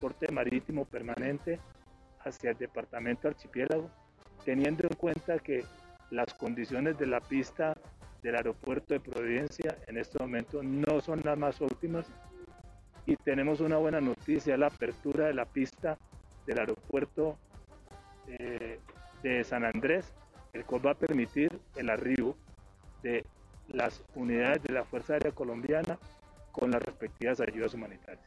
transporte marítimo permanente hacia el departamento archipiélago, teniendo en cuenta que las condiciones de la pista del aeropuerto de Providencia en este momento no son las más óptimas y tenemos una buena noticia, la apertura de la pista del aeropuerto eh, de San Andrés, el cual va a permitir el arribo de las unidades de la Fuerza Aérea Colombiana con las respectivas ayudas humanitarias.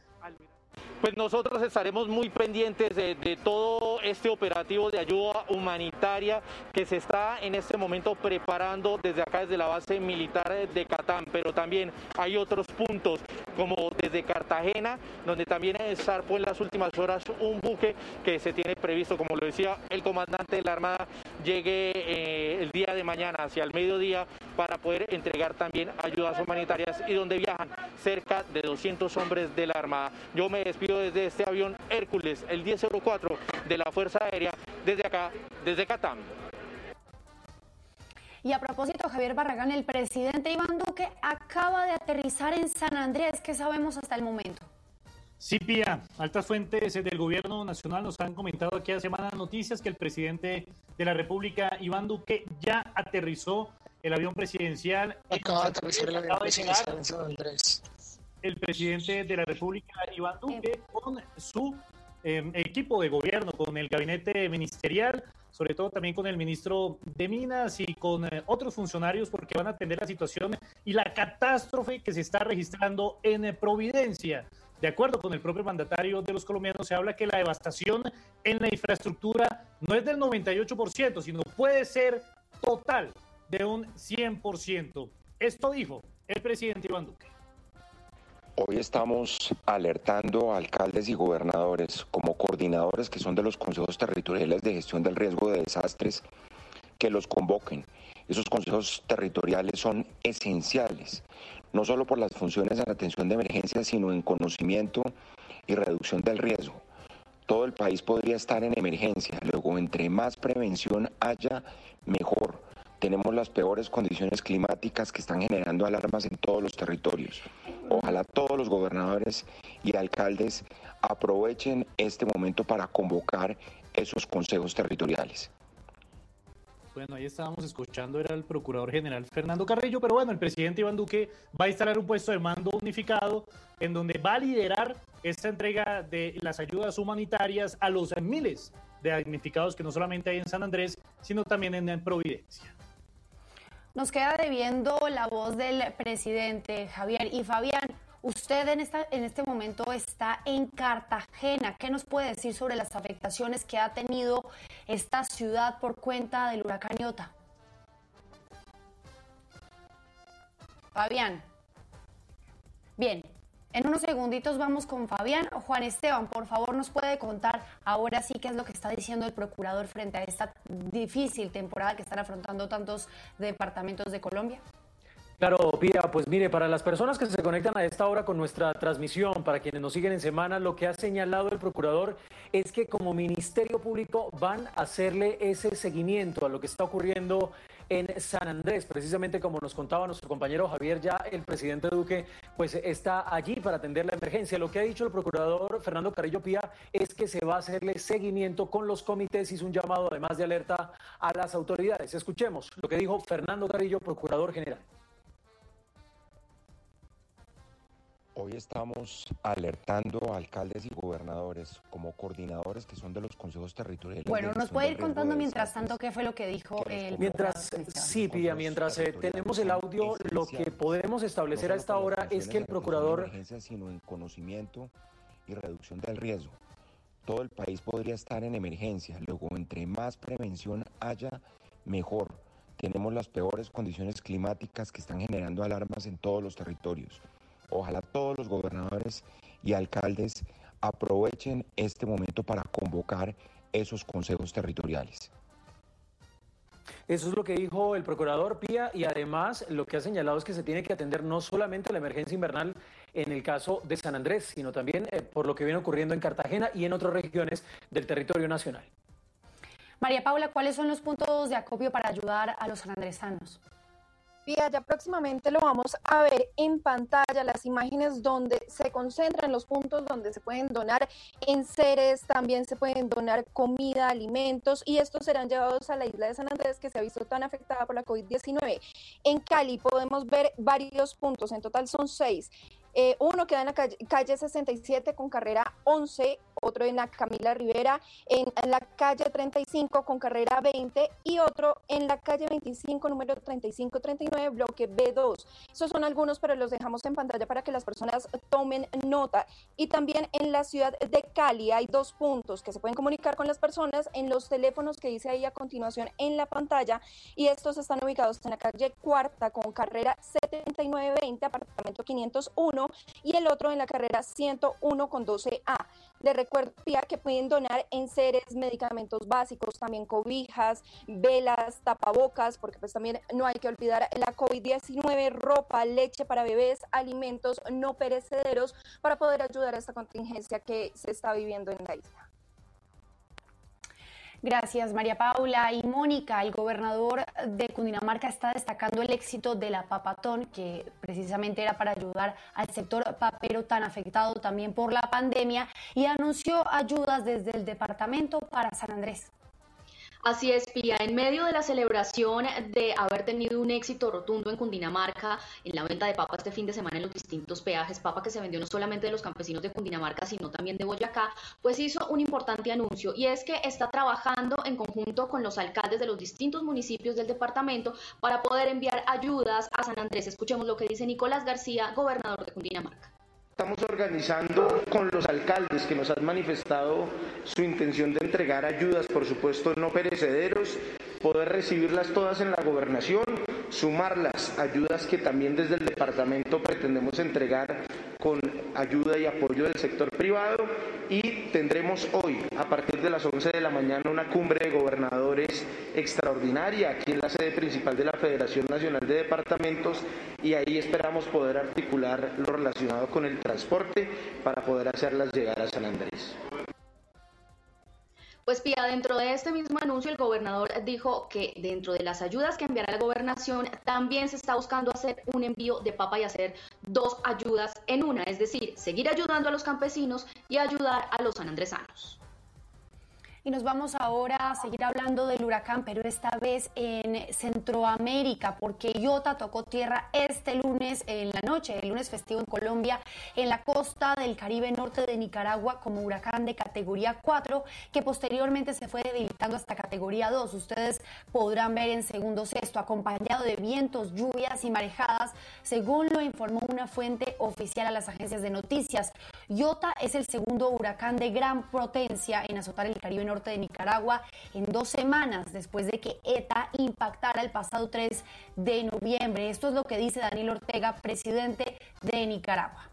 Pues nosotros estaremos muy pendientes de, todo este operativo de ayuda humanitaria que se está en este momento preparando desde acá, desde la base militar de Catán, pero también hay otros puntos como desde Cartagena, donde también zarpó en las últimas horas un buque que se tiene previsto, como lo decía el comandante de la Armada, llegue eh, el día de mañana hacia el mediodía para poder entregar también ayudas humanitarias y donde viajan cerca de 200 hombres de la Armada. Yo me despido desde este avión Hércules, el 1004 de la Fuerza Aérea, desde acá, desde Catam. Y a propósito, Javier Barragán, el presidente Iván Duque acaba de aterrizar en San Andrés. ¿Qué sabemos hasta el momento? Sí, Pía, altas fuentes del gobierno nacional nos han comentado aquí hace semanas noticias que el presidente de la República, Iván Duque, ya aterrizó el avión presidencial. Acaba de aterrizar el avión presidencial en San Andrés el presidente de la República, Iván Duque, con su em, equipo de gobierno, con el gabinete ministerial, sobre todo también con el ministro de Minas y con eh, otros funcionarios, porque van a atender la situación y la catástrofe que se está registrando en Providencia. De acuerdo con el propio mandatario de los colombianos, se habla que la devastación en la infraestructura no es del 98%, sino puede ser total de un 100%. Esto dijo el presidente Iván Duque. Hoy estamos alertando a alcaldes y gobernadores como coordinadores que son de los consejos territoriales de gestión del riesgo de desastres que los convoquen. Esos consejos territoriales son esenciales, no solo por las funciones en atención de emergencia, sino en conocimiento y reducción del riesgo. Todo el país podría estar en emergencia, luego entre más prevención haya, mejor tenemos las peores condiciones climáticas que están generando alarmas en todos los territorios. Ojalá todos los gobernadores y alcaldes aprovechen este momento para convocar esos consejos territoriales. Bueno, ahí estábamos escuchando, era el Procurador General Fernando Carrillo, pero bueno, el presidente Iván Duque va a instalar un puesto de mando unificado en donde va a liderar esta entrega de las ayudas humanitarias a los miles de damnificados que no solamente hay en San Andrés, sino también en Providencia. Nos queda debiendo la voz del presidente Javier y Fabián. Usted en, esta, en este momento está en Cartagena. ¿Qué nos puede decir sobre las afectaciones que ha tenido esta ciudad por cuenta del huracán Iota? Fabián. Bien, en unos segunditos vamos con Fabián. Juan Esteban, por favor, nos puede contar ahora sí qué es lo que está diciendo el procurador frente a esta difícil temporada que están afrontando tantos departamentos de Colombia. Claro, Pía, pues mire, para las personas que se conectan a esta hora con nuestra transmisión, para quienes nos siguen en semana, lo que ha señalado el procurador es que como Ministerio Público van a hacerle ese seguimiento a lo que está ocurriendo en San Andrés, precisamente como nos contaba nuestro compañero Javier, ya el presidente Duque pues está allí para atender la emergencia. Lo que ha dicho el procurador Fernando Carrillo Pía es que se va a hacerle seguimiento con los comités, hizo un llamado además de alerta a las autoridades. Escuchemos lo que dijo Fernando Carrillo, procurador general. Hoy estamos alertando a alcaldes y gobernadores como coordinadores que son de los consejos territoriales. Bueno, nos puede ir contando mientras tanto qué fue lo que dijo el. Mientras, sí, Pía, mientras eh, tenemos el audio, lo que podemos establecer a esta hora es que el procurador. sino en conocimiento y reducción del riesgo. Todo el país podría estar en emergencia. Luego, entre más prevención haya, mejor. Tenemos las peores condiciones climáticas que están generando alarmas en todos los territorios. Ojalá todos los gobernadores y alcaldes aprovechen este momento para convocar esos consejos territoriales. Eso es lo que dijo el procurador Pía y además lo que ha señalado es que se tiene que atender no solamente la emergencia invernal en el caso de San Andrés, sino también eh, por lo que viene ocurriendo en Cartagena y en otras regiones del territorio nacional. María Paula, ¿cuáles son los puntos de acopio para ayudar a los sanandresanos? Ya próximamente lo vamos a ver en pantalla, las imágenes donde se concentran los puntos donde se pueden donar enseres, también se pueden donar comida, alimentos y estos serán llevados a la isla de San Andrés que se ha visto tan afectada por la COVID-19. En Cali podemos ver varios puntos, en total son seis. Eh, uno queda en la calle, calle, 67 con carrera 11, otro en la Camila Rivera, en, la calle 35 con carrera 20 y otro en la calle 25, número 3539, bloque B2. Esos son algunos, pero los dejamos en pantalla para que las personas tomen nota. Y también en la ciudad de Cali hay dos puntos que se pueden comunicar con las personas en los teléfonos que dice ahí a continuación en la pantalla y estos están ubicados en la calle Cuarta con carrera 7920, apartamento 501 y el otro en la carrera 101 con 12A. Le recuerdo que pueden donar en seres, medicamentos básicos, también cobijas, velas, tapabocas, porque pues también no hay que olvidar la COVID-19, ropa, leche para bebés, alimentos no perecederos para poder ayudar a esta contingencia que se está viviendo en la isla. Gracias, María Paula. Y Mónica, el gobernador de Cundinamarca está destacando el éxito de la Papatón, que precisamente era para ayudar al sector papero tan afectado también por la pandemia, y anunció ayudas desde el departamento para San Andrés. Así es, Pía. En medio de la celebración de haber tenido un éxito rotundo en Cundinamarca, en la venta de papa este fin de semana en los distintos peajes, papa que se vendió no solamente de los campesinos de Cundinamarca, sino también de Boyacá, pues hizo un importante anuncio y es que está trabajando en conjunto con los alcaldes de los distintos municipios del departamento para poder enviar ayudas a San Andrés. Escuchemos lo que dice Nicolás García, gobernador de Cundinamarca. Estamos organizando con los alcaldes que nos han manifestado su intención de entregar ayudas, por supuesto no perecederos, poder recibirlas todas en la gobernación, sumarlas, ayudas que también desde el departamento pretendemos entregar con ayuda y apoyo del sector privado. Y tendremos hoy, a partir de las 11 de la mañana, una cumbre de gobernadores extraordinaria aquí en la sede principal de la Federación Nacional de Departamentos y ahí esperamos poder articular lo relacionado con el transporte para poder hacerlas llegar a San Andrés. Pues Pía, dentro de este mismo anuncio el gobernador dijo que dentro de las ayudas que enviará la gobernación también se está buscando hacer un envío de papa y hacer dos ayudas en una, es decir, seguir ayudando a los campesinos y ayudar a los sanandresanos. Y nos vamos ahora a seguir hablando del huracán, pero esta vez en Centroamérica, porque Iota tocó tierra este lunes en la noche, el lunes festivo en Colombia, en la costa del Caribe norte de Nicaragua como huracán de categoría 4, que posteriormente se fue debilitando hasta categoría 2. Ustedes podrán ver en segundo sexto, acompañado de vientos, lluvias y marejadas, según lo informó una fuente oficial a las agencias de noticias. Iota es el segundo huracán de gran potencia en azotar el Caribe norte norte de Nicaragua en dos semanas después de que ETA impactara el pasado 3 de noviembre. Esto es lo que dice Daniel Ortega, presidente de Nicaragua.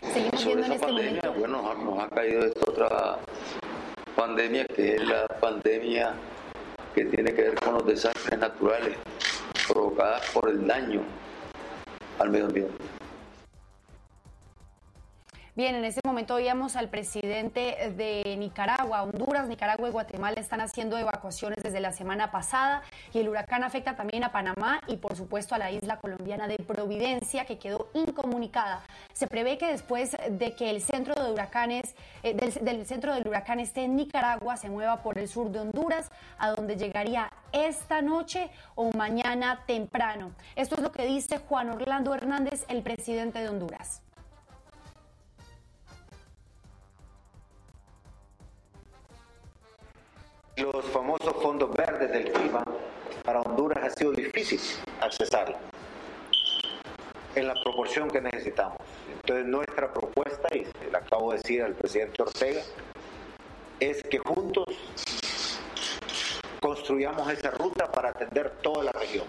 Seguimos viendo en este pandemia, momento. Bueno, nos ha caído esta otra pandemia que es la pandemia que tiene que ver con los desastres naturales provocadas por el daño al medio ambiente. Bien, en este momento oíamos al presidente de Nicaragua, Honduras, Nicaragua y Guatemala están haciendo evacuaciones desde la semana pasada y el huracán afecta también a Panamá y por supuesto a la isla colombiana de Providencia que quedó incomunicada. Se prevé que después de que el centro de huracanes, eh, del, centro del huracán esté en Nicaragua, se mueva por el sur de Honduras, a donde llegaría esta noche o mañana temprano. Esto es lo que dice Juan Orlando Hernández, el presidente de Honduras. Los famosos fondos verdes del clima, para Honduras ha sido difícil accesarla en la proporción que necesitamos. Entonces nuestra propuesta, y le acabo de decir al presidente Ortega, es que juntos construyamos esa ruta para atender toda la región.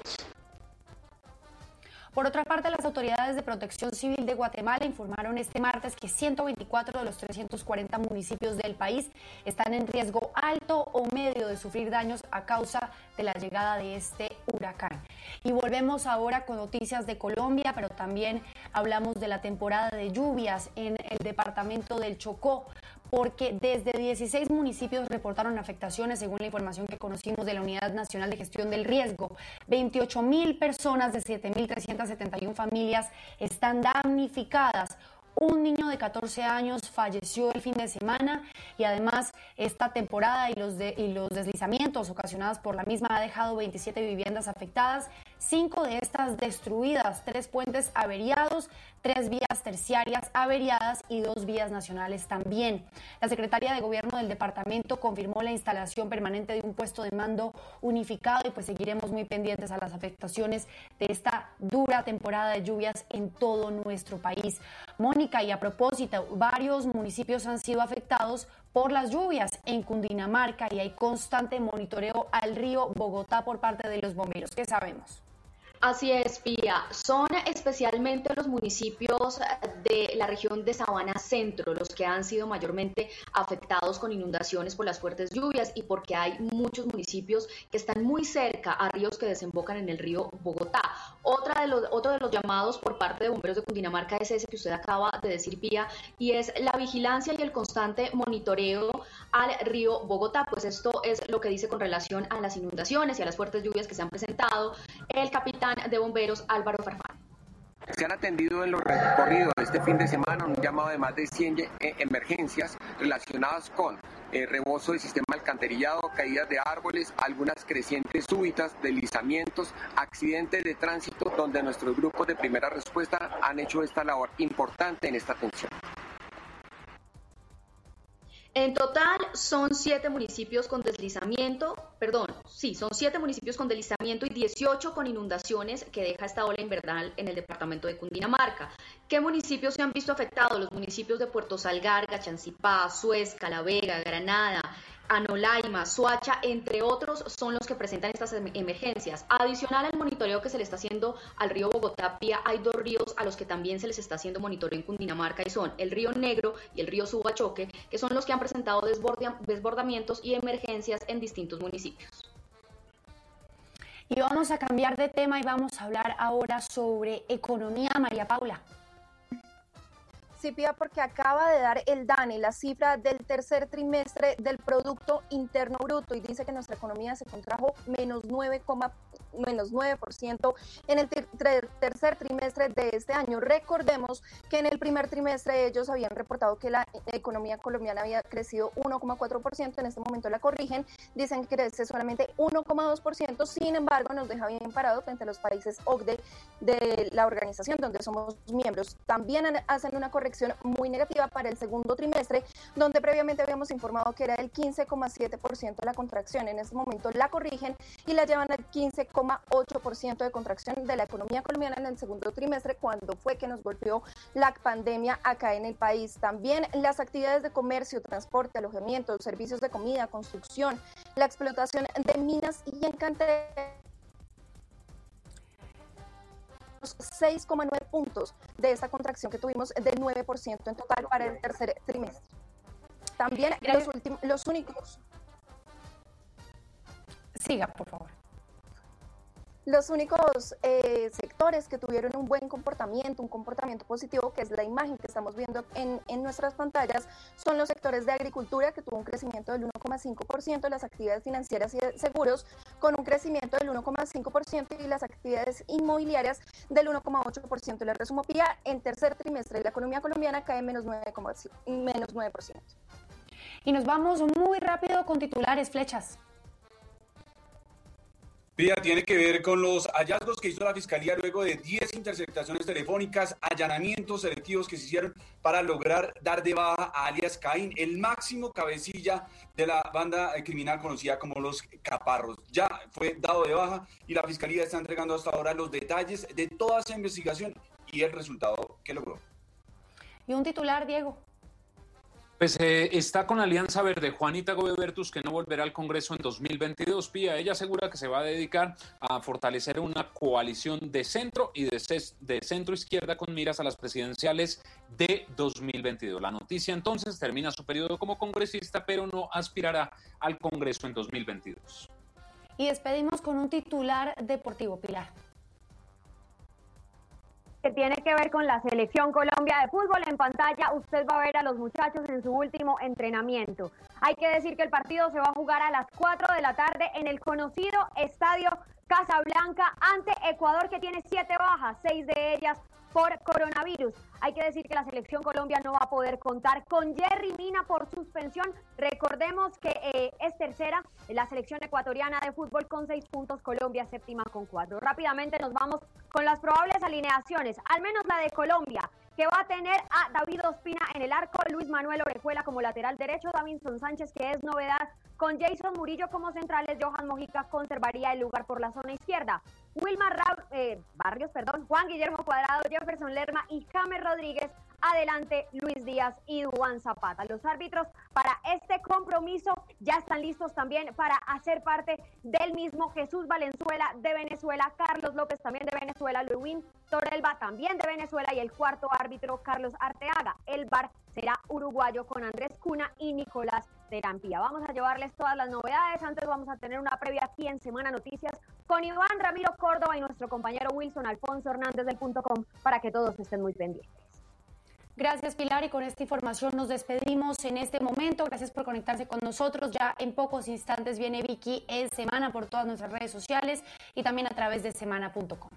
Por otra parte, las autoridades de protección civil de Guatemala informaron este martes que 124 de los 340 municipios del país están en riesgo alto o medio de sufrir daños a causa de la llegada de este huracán. Y volvemos ahora con noticias de Colombia, pero también hablamos de la temporada de lluvias en el departamento del Chocó porque desde 16 municipios reportaron afectaciones según la información que conocimos de la Unidad Nacional de Gestión del Riesgo. 28 mil personas de 7.371 familias están damnificadas. Un niño de 14 años falleció el fin de semana y además esta temporada y los, deslizamientos ocasionados por la misma ha dejado 27 viviendas afectadas, cinco de estas destruidas, tres puentes averiados, tres vías terciarias averiadas y dos vías nacionales también. La secretaria de Gobierno del departamento confirmó la instalación permanente de un puesto de mando unificado y pues seguiremos muy pendientes a las afectaciones de esta dura temporada de lluvias en todo nuestro país. Mónica, y a propósito, varios municipios han sido afectados por las lluvias en Cundinamarca y hay constante monitoreo al río Bogotá por parte de los bomberos. ¿Qué sabemos? Así es, Pía. Son especialmente los municipios de la región de Sabana Centro los que han sido mayormente afectados con inundaciones por las fuertes lluvias y porque hay muchos municipios que están muy cerca a ríos que desembocan en el río Bogotá. Otra de los, otro de los llamados por parte de bomberos de Cundinamarca es ese que usted acaba de decir, Pía, y es la vigilancia y el constante monitoreo al río Bogotá. Pues esto es lo que dice con relación a las inundaciones y a las fuertes lluvias que se han presentado. El capitán de Bomberos Álvaro Farfán. Se han atendido en los recorridos este fin de semana un llamado de más de 100 eh, emergencias relacionadas con el eh, rebozo del sistema alcantarillado, caídas de árboles, algunas crecientes súbitas, deslizamientos, accidentes de tránsito, donde nuestros grupos de primera respuesta han hecho esta labor importante en esta atención. En total son siete municipios con deslizamiento, perdón, sí, son siete municipios con deslizamiento y 18 con inundaciones que deja esta ola invernal en el departamento de Cundinamarca. ¿Qué municipios se han visto afectados? Los municipios de Puerto Salgarga, Chancipá, Suez, Calavera, Granada, Anolaima, Suacha, entre otros, son los que presentan estas em, emergencias. Adicional al monitoreo que se le está haciendo al río Bogotá, hay dos ríos a los que también se les está haciendo monitoreo en Cundinamarca y son el río Negro y el río Subachoque, que son los que han presentado desbordamientos y emergencias en distintos municipios. Y vamos a cambiar de tema y vamos a hablar ahora sobre economía, María Paula. Sí, porque acaba de dar el DANE la cifra del tercer trimestre del Producto Interno Bruto y dice que nuestra economía se contrajo menos 9, menos 9% en el tercer trimestre de este año. Recordemos que en el primer trimestre ellos habían reportado que la economía colombiana había crecido 1,4%, en este momento la corrigen, dicen que crece solamente 1,2%, sin embargo nos deja bien parado frente a los países OCDE de la organización donde somos miembros. También hacen una corrección muy negativa para el segundo trimestre, donde previamente habíamos informado que era el 15,7% de la contracción. En este momento la corrigen y la llevan al 15,8% de contracción de la economía colombiana en el segundo trimestre, cuando fue que nos golpeó la pandemia acá en el país. También las actividades de comercio, transporte, alojamiento, servicios de comida, construcción, la explotación de minas y encanteros 6,9 puntos de esta contracción que tuvimos del 9% en total para el tercer trimestre. También los, los únicos. Siga, por favor. Los únicos eh, sectores que tuvieron un buen comportamiento, un comportamiento positivo, que es la imagen que estamos viendo en, en nuestras pantallas, son los sectores de agricultura, que tuvo un crecimiento del 1,5%, las actividades financieras y seguros con un crecimiento del 1,5% y las actividades inmobiliarias del 1,8%. Le resumo, Pía, en tercer trimestre la economía colombiana cae menos 9%. Menos 9%. Y nos vamos muy rápido con titulares, flechas tiene que ver con los hallazgos que hizo la Fiscalía luego de 10 interceptaciones telefónicas, allanamientos selectivos que se hicieron para lograr dar de baja a alias Caín, el máximo cabecilla de la banda criminal conocida como los Caparros. Ya fue dado de baja y la Fiscalía está entregando hasta ahora los detalles de toda esa investigación y el resultado que logró. Y un titular, Diego. Pues eh, está con Alianza Verde Juanita Gobebertus, que no volverá al Congreso en 2022. Pía, ella asegura que se va a dedicar a fortalecer una coalición de centro y de, de centro izquierda con miras a las presidenciales de 2022. La noticia entonces termina su periodo como congresista, pero no aspirará al Congreso en 2022. Y despedimos con un titular deportivo, Pilar. Que tiene que ver con la selección Colombia de fútbol. En pantalla usted va a ver a los muchachos en su último entrenamiento. Hay que decir que el partido se va a jugar a las 4 de la tarde en el conocido estadio Casablanca ante Ecuador que tiene siete bajas, seis de ellas por coronavirus. Hay que decir que la selección Colombia no va a poder contar con Jerry Mina por suspensión. Recordemos que eh, es tercera la selección ecuatoriana de fútbol con seis puntos, Colombia séptima con cuatro. Rápidamente nos vamos con las probables alineaciones, al menos la de Colombia que va a tener a David Ospina en el arco, Luis Manuel Orejuela como lateral derecho, Davinson Sánchez, que es novedad, con Jason Murillo como centrales, Johan Mojica conservaría el lugar por la zona izquierda. Wilmar eh, Barrios, perdón, Juan Guillermo Cuadrado, Jefferson Lerma y James Rodríguez. Adelante Luis Díaz y Duan Zapata. Los árbitros para este compromiso ya están listos también para hacer parte del mismo Jesús Valenzuela de Venezuela, Carlos López también de Venezuela, Luis Torelba también de Venezuela y el cuarto árbitro Carlos Arteaga. El bar será uruguayo con Andrés Cuna y Nicolás Terampía. Vamos a llevarles todas las novedades. Antes vamos a tener una previa aquí en Semana Noticias con Iván Ramiro Córdoba y nuestro compañero Wilson Alfonso Hernández del punto com para que todos estén muy pendientes. Gracias Pilar y con esta información nos despedimos en este momento. Gracias por conectarse con nosotros. Ya en pocos instantes viene Vicky en Semana por todas nuestras redes sociales y también a través de semana.com.